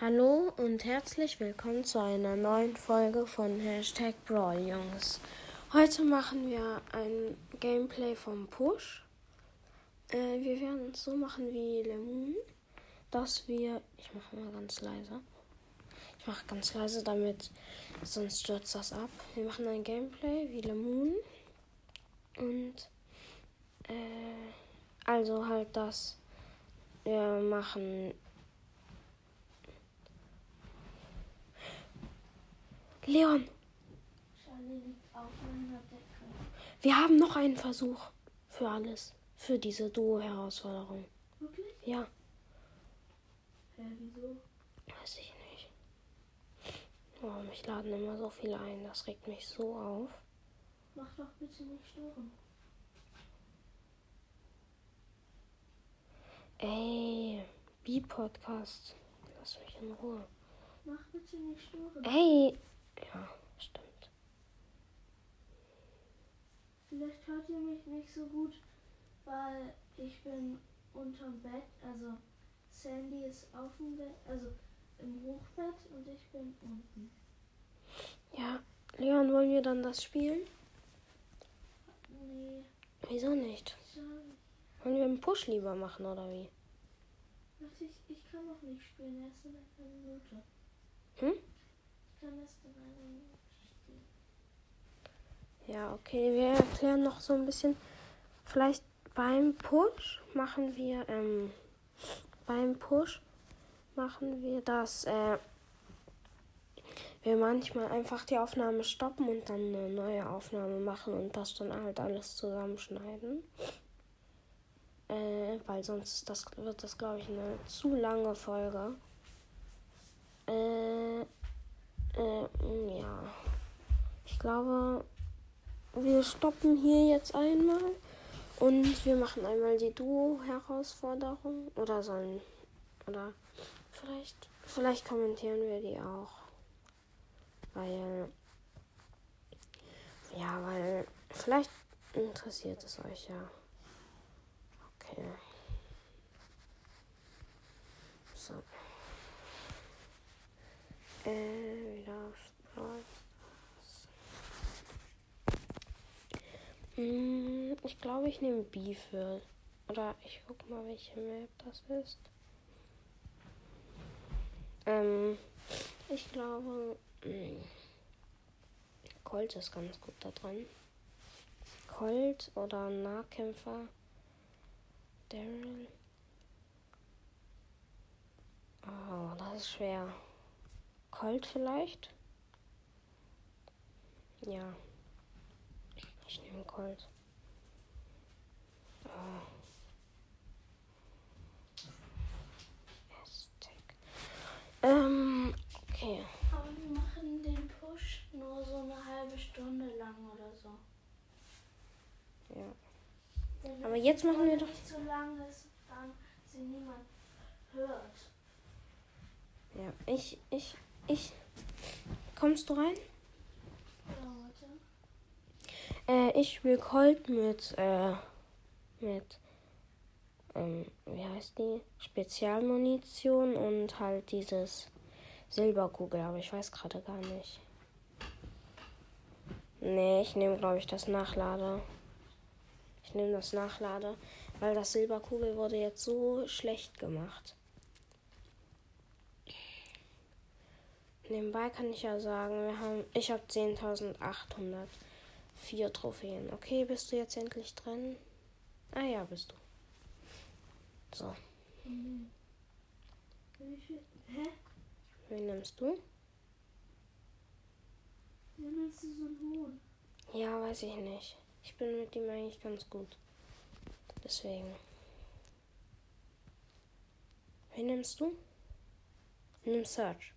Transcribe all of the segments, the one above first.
Hallo und herzlich willkommen zu einer neuen Folge von Hashtag Brawl Jungs. Heute machen wir ein Gameplay vom Push. Äh, wir werden es so machen wie Lemon, dass wir. Ich mache mal ganz leise. Ich mache ganz leise, damit sonst stürzt das ab. Wir machen ein Gameplay wie Lemon. Und äh, also halt das. Wir machen Leon, wir haben noch einen Versuch für alles. Für diese Duo-Herausforderung. Wirklich? Ja, Hä, wieso? weiß ich nicht. Oh, mich laden immer so viele ein. Das regt mich so auf. Mach doch bitte nicht stören. Ey, B-Podcast. Lass mich in Ruhe. Mach bitte nicht stören. Ey. Ja, stimmt. Vielleicht hört ihr mich nicht so gut, weil ich bin unterm Bett. Also Sandy ist auf dem Bett, also im Hochbett und ich bin unten. Ja, Leon, wollen wir dann das spielen? Nee, Wieso nicht? Wollen wir einen Push lieber machen oder wie? Ich, ich kann noch nicht spielen, erst in einer Minute. Hm? Ja, okay, wir erklären noch so ein bisschen. Vielleicht beim Push machen wir, ähm, beim Push machen wir das, äh, wir manchmal einfach die Aufnahme stoppen und dann eine neue Aufnahme machen und das dann halt alles zusammenschneiden. Äh, weil sonst das, wird das, glaube ich, eine zu lange Folge. Äh, äh, ja. Ich glaube, wir stoppen hier jetzt einmal und wir machen einmal die Duo-Herausforderung oder sollen oder vielleicht vielleicht kommentieren wir die auch, weil ja, weil vielleicht interessiert es euch ja. Okay. So. Äh, wieder auf Brawl Mm, Ich glaube, ich nehme B für. Oder ich guck mal, welche Map das ist. Ähm, ich glaube, mm, Colt ist ganz gut da dran. Colt oder Nahkämpfer. Daryl. Oh, das ist schwer. Colt vielleicht? Ja. Ich nehme Colt. Hashtag. Ähm, okay. Aber wir machen den Push nur so eine halbe Stunde lang oder so. Ja. Wenn Aber jetzt machen wir doch- nicht so lang ist, dann sie niemand hört. Ja, ich, ich, ich. Kommst du rein? Ja, warte. Äh, ich spiele Colt mit, äh, mit, ähm, wie heißt die? Spezialmunition und halt dieses Silberkugel, aber ich weiß gerade gar nicht. Nee, ich nehme, glaube ich, das Nachlade. Ich nehme das Nachlade, weil das Silberkugel wurde jetzt so schlecht gemacht. Nebenbei kann ich ja sagen, wir haben, ich habe 10.804 Trophäen. Okay, bist du jetzt endlich drin? Ah ja, bist du. So? Hä? wen nimmst du? Wie nimmst du so einen hohen? Ja, weiß ich nicht. Ich bin mit ihm eigentlich ganz gut. Deswegen. Wen nimmst du? Nimm Search.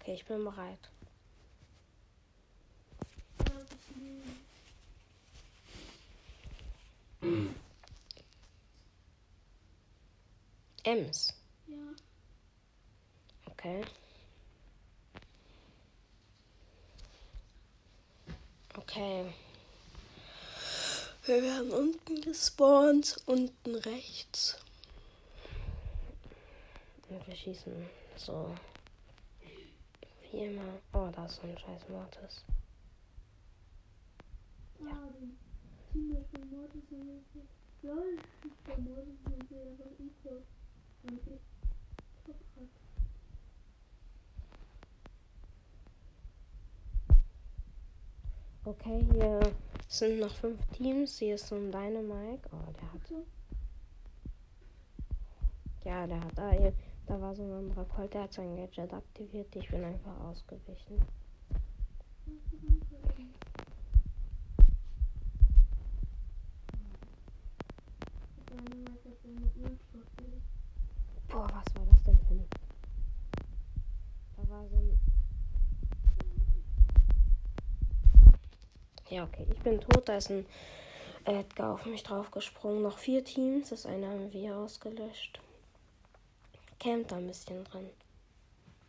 Okay, ich bin bereit. Ich Ems. Ja. Okay. Okay. Wir werden unten gespawnt, unten rechts. Und wir schießen so. Wie immer. Oh, da ist so ein scheiß Mortis. Ja. Teammate von Mortis haben wir Lol, ich bin Mortis und wir aber equal. Und ich ab. Okay, hier sind noch fünf Teams. Hier ist so ein Dynamike. Oh, der hat. Ja, der hat. Ah, hier, da war so ein anderer Colt, der hat sein Gadget aktiviert. Ich bin einfach ausgewichen. Dynamite hat seine Ult verfehlt. Boah, was war das denn für ein. Da war so ein. Ja, okay, ich bin tot. Da ist ein Edgar auf mich draufgesprungen. Noch vier Teams. Das eine haben wir ausgelöscht. Campt da ein bisschen drin.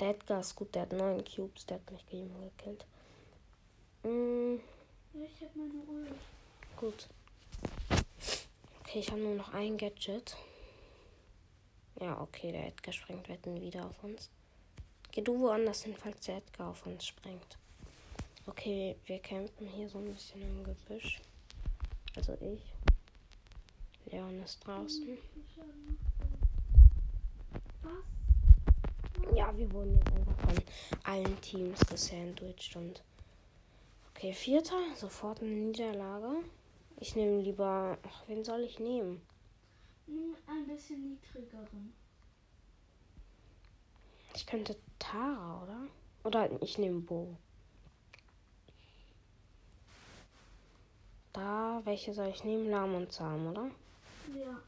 Der Edgar ist gut, der hat neun Cubes, der hat mich gegen gekillt. Mm, ich hab meine Ult. gut. Okay, ich habe nur noch ein Gadget. Ja, okay, der Edgar springt wetten wieder auf uns. Geh du woanders hin, falls der Edgar auf uns springt. Okay, wir campen hier so ein bisschen im Gebüsch. Also ich. Leon ist draußen. Was? Ja, wir wurden jetzt einfach von allen Teams gesandwiched und. Okay, vierter, sofort eine Niederlage. Ich nehme lieber. Ach, wen soll ich nehmen? Ein bisschen niedrigeren. Ich könnte Tara, oder? Oder ich nehme Bo. Da, welche soll ich nehmen? Lahm und Zahm, oder? Ja.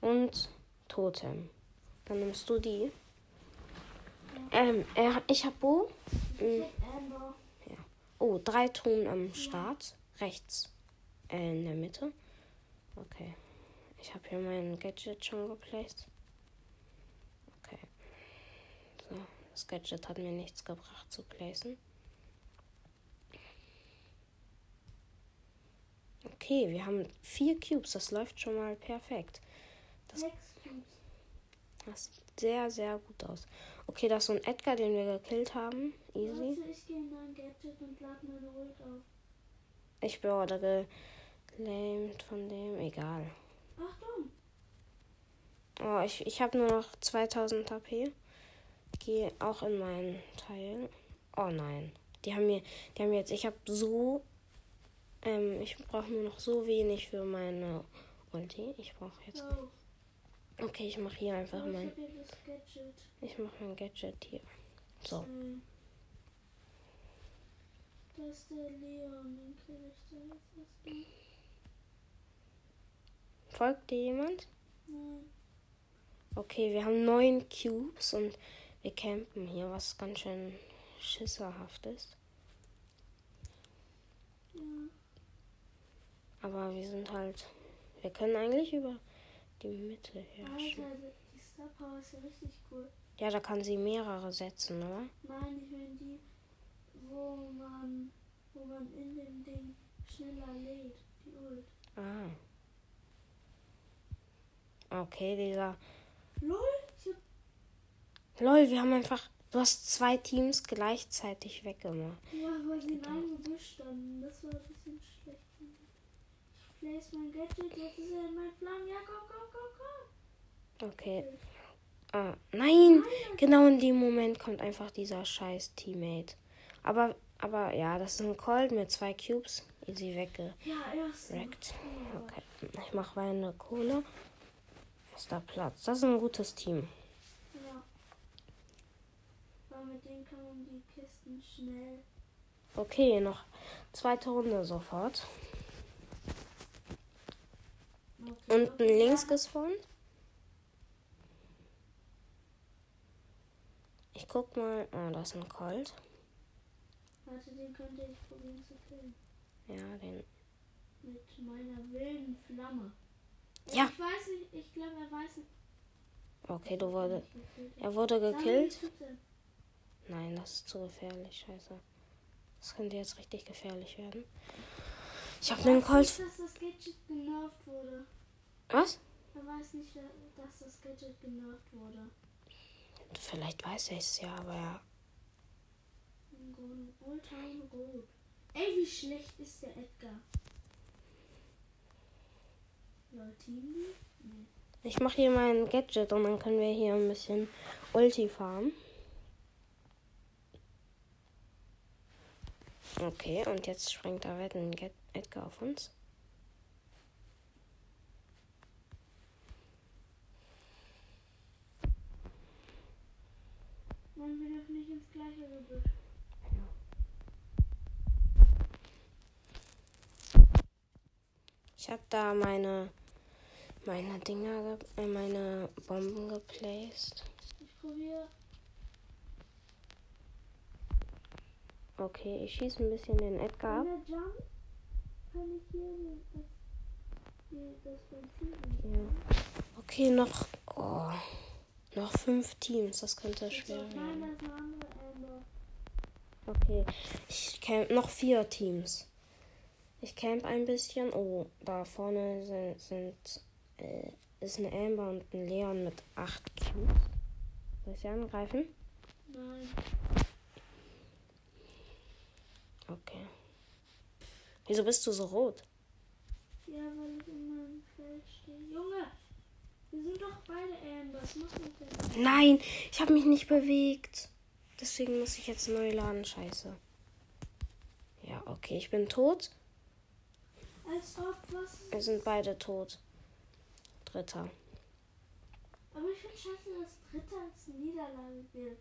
Und Totem. Dann nimmst du die. Ähm, er, ich hab Bo. Ich Mhm. hab Amber. Oh, drei Truhen am Start. Rechts. Äh, in der Mitte. Okay. Ich habe hier mein Gadget schon geplaced. Okay. So, das Gadget hat mir nichts gebracht zu placen. Okay, wir haben vier Cubes. Das läuft schon mal perfekt. Das- Sechs Cubes. Das sieht sehr, sehr gut aus. Okay, das ist so ein Edgar, den wir gekillt haben. Easy. Warte, ich gehe in mein Gadget und lade meine Ult auf. Ich wurde geclaimed von dem. Egal. Achtung! Oh, ich, ich habe nur noch 2000 HP. Gehe auch in meinen Teil. Oh nein. Die haben mir, die haben jetzt, ich habe so, ähm, ich brauche nur noch so wenig für meine Ulti. Ich brauche jetzt, Oh, okay, ich mache hier einfach oh ich mein, Gadget. ich mache mein Gadget hier. So. Das ist der Leon, den kill ich da jetzt erstmal. Folgt dir jemand? Nein. Okay, wir haben neun Cubes und wir campen hier, was ganz schön schisserhaft ist. Ja. Aber wir sind halt, wir können eigentlich über die Mitte herrschen. Alter, die Star Power ist ja richtig cool. Ja, da kann sie mehrere setzen, oder? Nein, ich meine die, wo man, wo man in dem Ding schneller lädt. Die Ult. Ah. Okay, dieser. LOL! Ich Lol, wir haben einfach. Du hast zwei Teams gleichzeitig weggemacht. ja, weil sie in einem Gebüsch standen. Das war ein bisschen schlecht. Ich place mein Gadget, jetzt ist er in meinen Flammen. Ja, komm, komm, komm, komm. Okay. Ah, nein! Genau in dem Moment kommt einfach dieser scheiß Teammate. Aber, aber ja, das ist ein Colt mit zwei Cubes. Easy weggerackt. Ja, erst. Okay. Ich mache meine Kohle. Da Platz. Das ist ein gutes Team. Ja. Weil mit denen kann man die Kisten schnell. Okay, noch zweite Runde sofort. Okay, Unten links gespawnt. Ich guck mal. Ah, da ist ein Colt. Warte, den könnte ich probieren zu killen. Ja, den. Mit meiner wilden Flamme. Ja. Ich weiß nicht, ich glaube, er weiß nicht. Okay, du wurde. Er wurde gekillt. Nein, das ist zu gefährlich. Scheiße. Das könnte jetzt richtig gefährlich werden. Ich habe den weiß Colt. nicht, dass das Gadget genervt wurde. Was? Er weiß nicht, dass das Gadget genervt wurde. vielleicht weiß er es ja, aber ja. Ey, wie schlecht ist der Edgar? Ich mache hier mal ein Gadget und dann können wir hier ein bisschen Ulti farmen. Okay, und jetzt springt da wetten Edgar auf uns. Mann, wir dürfen nicht ins gleiche Gebüsch. Ich habe da meine meine Dinger, äh, meine Bomben geplaced. Ich probiere. Okay, ich schieße ein bisschen den Edgar ab. Ja. Okay, noch oh, noch fünf Teams. Das könnte schwer werden. Okay, ich camp noch vier Teams. Ich camp ein bisschen. Oh, da vorne sind, sind äh, ist ein Amber und ein Leon mit acht Cubes. Soll ich sie angreifen? Nein. Okay. Wieso bist du so rot? Ja, weil ich in meinem Feld stehe. Junge, wir sind doch beide Ambers. Mach mich denn. Nein, ich habe mich nicht bewegt. Deswegen muss ich jetzt neu laden. Scheiße. Ja, okay, ich bin tot. Als ob was. Wir sind beide tot. Dritter. Aber ich finde scheiße, dass Dritter als Niederlage gilt.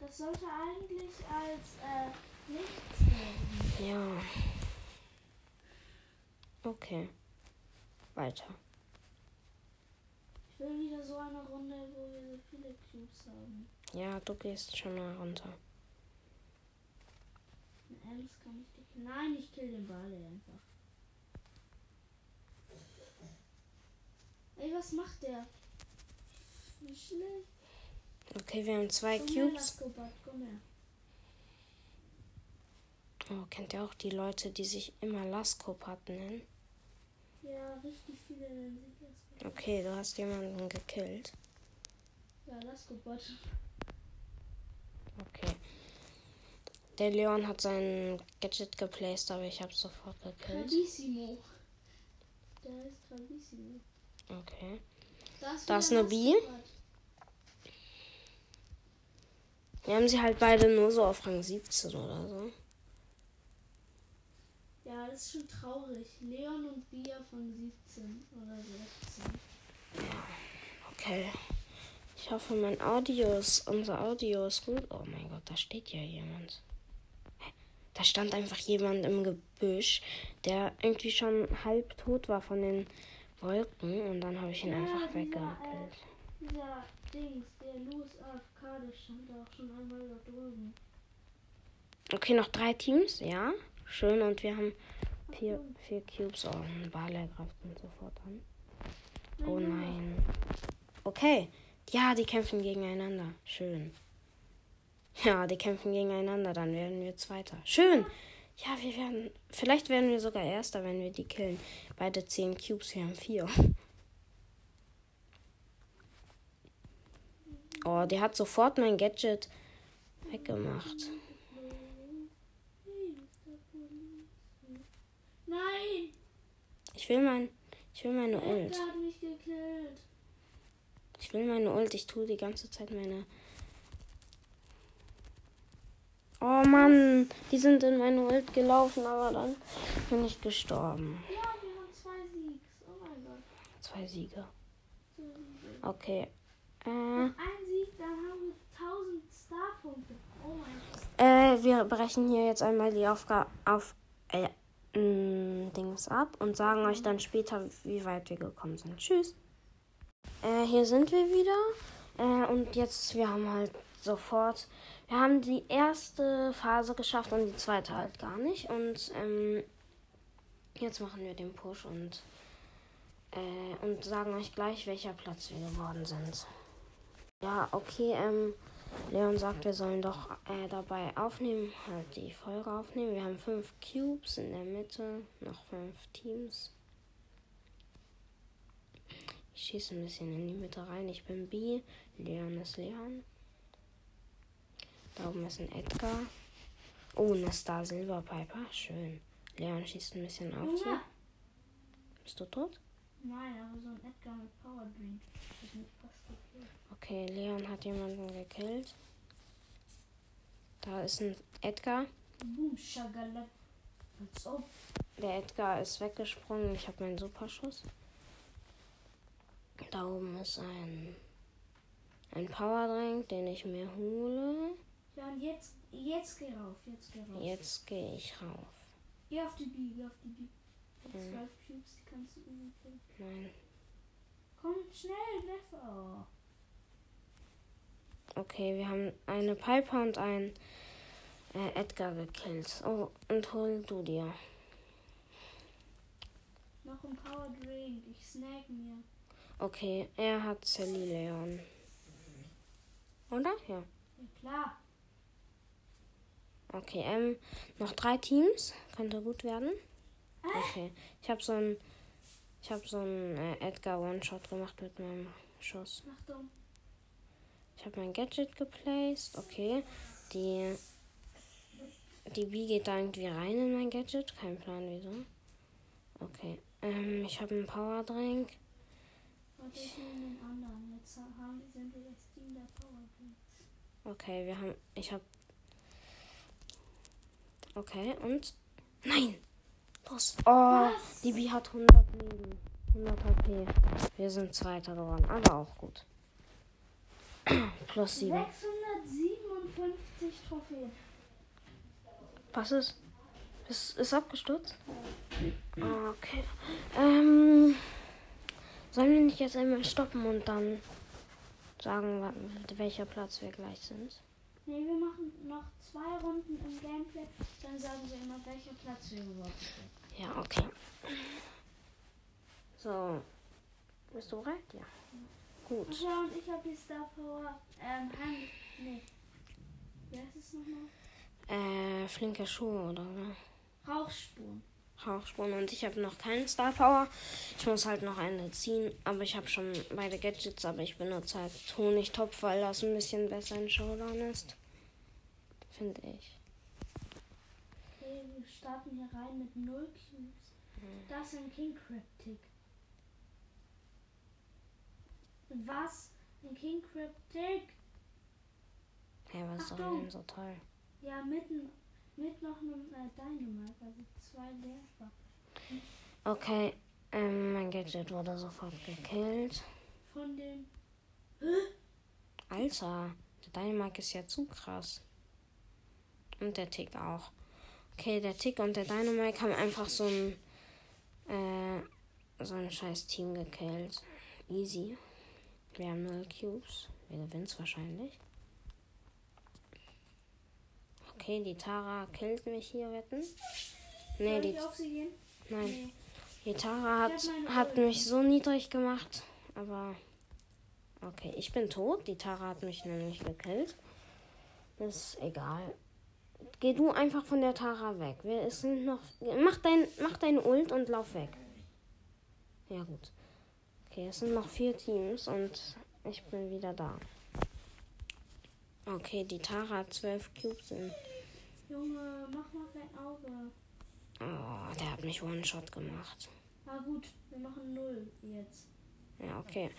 Das sollte eigentlich als äh, nichts werden. Ja. Okay. Weiter. Ich will wieder so eine Runde, wo wir so viele Cubes haben. Ja, du gehst schon mal runter. Nein, ich kill den Ball einfach. Ey, was macht der? Schlecht. Okay, wir haben zwei Komm Cubes. Her. Oh, kennt ihr auch die Leute, die sich immer Laskopat nennen? Ja, richtig viele nennen sich Laskobat. Okay, du hast jemanden gekillt. Ja, Laskobat. Okay. Der Leon hat sein Gadget geplaced, aber ich habe sofort gekillt. Trabissimo. Der ist Trabissimo. Okay. Da ist, eine. Laskobat. Wir haben sie halt beide nur so auf Rang 17 oder so. Ja, das ist schon traurig. Leon und Bia von 17 oder 16. Okay. Ich hoffe, mein Audio ist, unser Audio ist gut. Oh mein Gott, da steht ja jemand. Da stand einfach jemand im Gebüsch, der irgendwie schon halb tot war von den Wolken und dann habe ich ihn Ja, einfach weggekillt. Dieser Dings, der Louis AFK, der stand auch schon einmal da drüben. Okay, noch drei Teams, ja. Schön, und wir haben vier, vier Cubes. Oh, ein Bale greift uns sofort an. Oh nein. Okay. Ja, die kämpfen gegeneinander. Schön. Ja, die kämpfen gegeneinander. Dann werden wir Zweiter. Schön. Ja, wir werden. Vielleicht werden wir sogar Erster, wenn wir die killen. Beide zehn Cubes, wir haben vier. Oh, der hat sofort mein Gadget weggemacht. Nein! Ich will mein. Ich will meine Ult. Ich will meine Ult. Ich tue die ganze Zeit meine. Oh Mann, die sind in meine Ult gelaufen, aber dann bin ich gestorben. Ja, wir haben zwei Siegs. Oh mein Gott. Zwei Siege. Zwei Siege. Okay. Äh, Ein Sieg, dann haben wir 1000 Starpunkte. Oh mein Gott. äh, wir brechen hier jetzt einmal die Aufgabe auf äh, mh, Dings ab und sagen euch dann später, wie weit wir gekommen sind. Tschüss. Äh, hier sind wir wieder. Äh, und jetzt, wir haben halt sofort, wir haben die erste Phase geschafft und die zweite halt gar nicht. Und ähm, jetzt machen wir den Push und, äh, und sagen euch gleich, welcher Platz wir geworden sind. Ja, okay, ähm, Leon sagt, wir sollen doch äh, dabei aufnehmen, halt die Folge aufnehmen. Wir haben fünf Cubes in der Mitte, noch fünf Teams. Ich schieße ein bisschen in die Mitte rein. Ich bin B. Leon ist Leon. Da oben ist ein Edgar. Oh, eine Star Silver Piper. Schön. Leon schießt ein bisschen auf. Junge! Bist du tot? Nein, aber so ein Edgar mit Power gekillt. Okay, Leon hat jemanden gekillt. Da ist ein Edgar. Der Edgar ist weggesprungen. Ich habe meinen Superschuss. Da oben ist ein, ein Powerdrink, den ich mir hole. Ja, und jetzt, jetzt geh rauf. Jetzt geh rauf. Jetzt gehe ich rauf. Geh auf die B, geh auf die B. Jetzt Mhm. zwölf Cubes, die kannst du killen. Nein. Komm, schnell, Neffe. Oh. Okay, wir haben eine Piper und einen äh, Edgar gekillt. Oh, und hol du dir. Noch ein Power Drink. Ich snack mir. Okay, er hat Sally Leon. Oder? Ja. Ja, klar. Okay, ähm, noch drei Teams. Könnte gut werden. Okay. Ich habe so ein. Ich habe so ein äh, Edgar One-Shot gemacht mit meinem Schuss. Ich habe mein Gadget geplaced. Okay. Die. Die B geht da irgendwie rein in mein Gadget. Kein Plan wieso. Okay. Ähm, ich habe einen Power Drink. Warte, ich nehme den anderen. Jetzt haben, sind wir das Team der Power Drinks. Okay, wir haben. Ich habe. Okay, und. Nein! Los! Oh, Was? die B hat 100 Leben. 100 HP. Wir sind Zweiter geworden, aber auch gut. Plus 7. 657 Trophäen. Was ist? Ist, ist abgestürzt? Okay. Ähm. Sollen wir nicht jetzt einmal stoppen und dann sagen, welcher Platz wir gleich sind? Ne, wir machen noch zwei Runden im Gameplay. Dann sagen wir immer, welcher Platz wir geworden sind. Ja, okay. So. Bist du bereit? Ja. Gut. Ja, und ich habe die Star Power. Ähm, Hand. Nee. Wie heißt es nochmal? Äh, flinke Schuhe oder. Rauchspuren. Rauchspuren und ich habe noch keinen Star Power. Ich muss halt noch eine ziehen, aber ich habe schon beide Gadgets, aber ich benutze halt Honigtopf, weil das ein bisschen besser in Showdown ist. Finde ich. Okay, wir starten hier rein mit 0 Cubes. Das ist ein King Cryptic. Was? Ein King Cryptic? Hey, was ist Achtung. daran denn so toll? Ja, mitten mit noch einem äh, Dynamite, also zwei Werfer. Okay, ähm, mein Gadget wurde sofort gekillt. Von den. Alter, der Dynamite ist ja zu krass. Und der Tick auch. Okay, der Tick und der Dynamite haben einfach so ein, äh, so ein scheiß Team gekillt. Easy. Wir haben 0 Cubes. Wir gewinnen wahrscheinlich. Okay, die Tara killt mich hier, wetten? Nee, die, ich auf sie gehen? nein. Nee. Die Tara hat, hat mich so niedrig gemacht, aber okay, ich bin tot. Die Tara hat mich nämlich gekillt. Das ist egal. Geh du einfach von der Tara weg. Wir es sind noch. Mach dein, mach dein Ult und lauf weg. Ja gut. Okay, es sind noch vier Teams und ich bin wieder da. Okay, die Tara hat zwölf Cubes in. Junge, mach mal dein Auge. Oh, der hat mich One-Shot gemacht. Na gut, wir machen 0 jetzt. Ja, okay.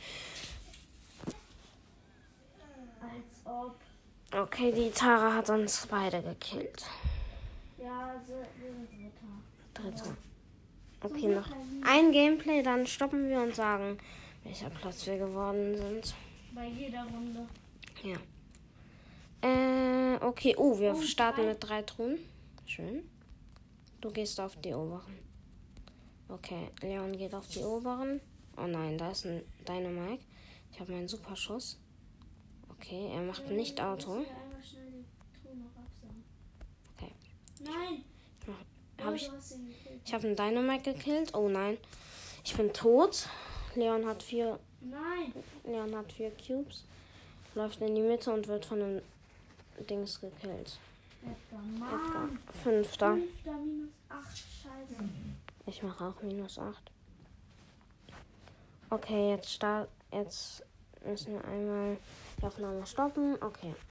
Als ob. Okay, die Tara hat uns beide gekillt. Ja, sie- wir sind Dritter. Dritter. Okay, noch ein Gameplay, dann stoppen wir und sagen, welcher Platz wir geworden sind. Bei jeder Runde. Ja. Äh, okay. Oh, wir Oh, starten mit drei Truhen. Schön. Du gehst auf die oberen. Okay, Leon geht auf die oberen. Oh nein, da ist ein Dynamite. Ich habe meinen Superschuss. Okay, er macht nicht Auto. Okay. Nein! Hab ich-. Ich habe einen Dynamite gekillt. Oh nein. Ich bin tot. Leon hat vier Nein! Leon hat vier Cubes, läuft in die Mitte und wird von einem Dings gekillt. Edgar! Fünfter. Fünfter minus 8, scheiße. Ich mache auch minus 8. Okay, jetzt start. Jetzt müssen wir einmal die Aufnahme stoppen. Okay.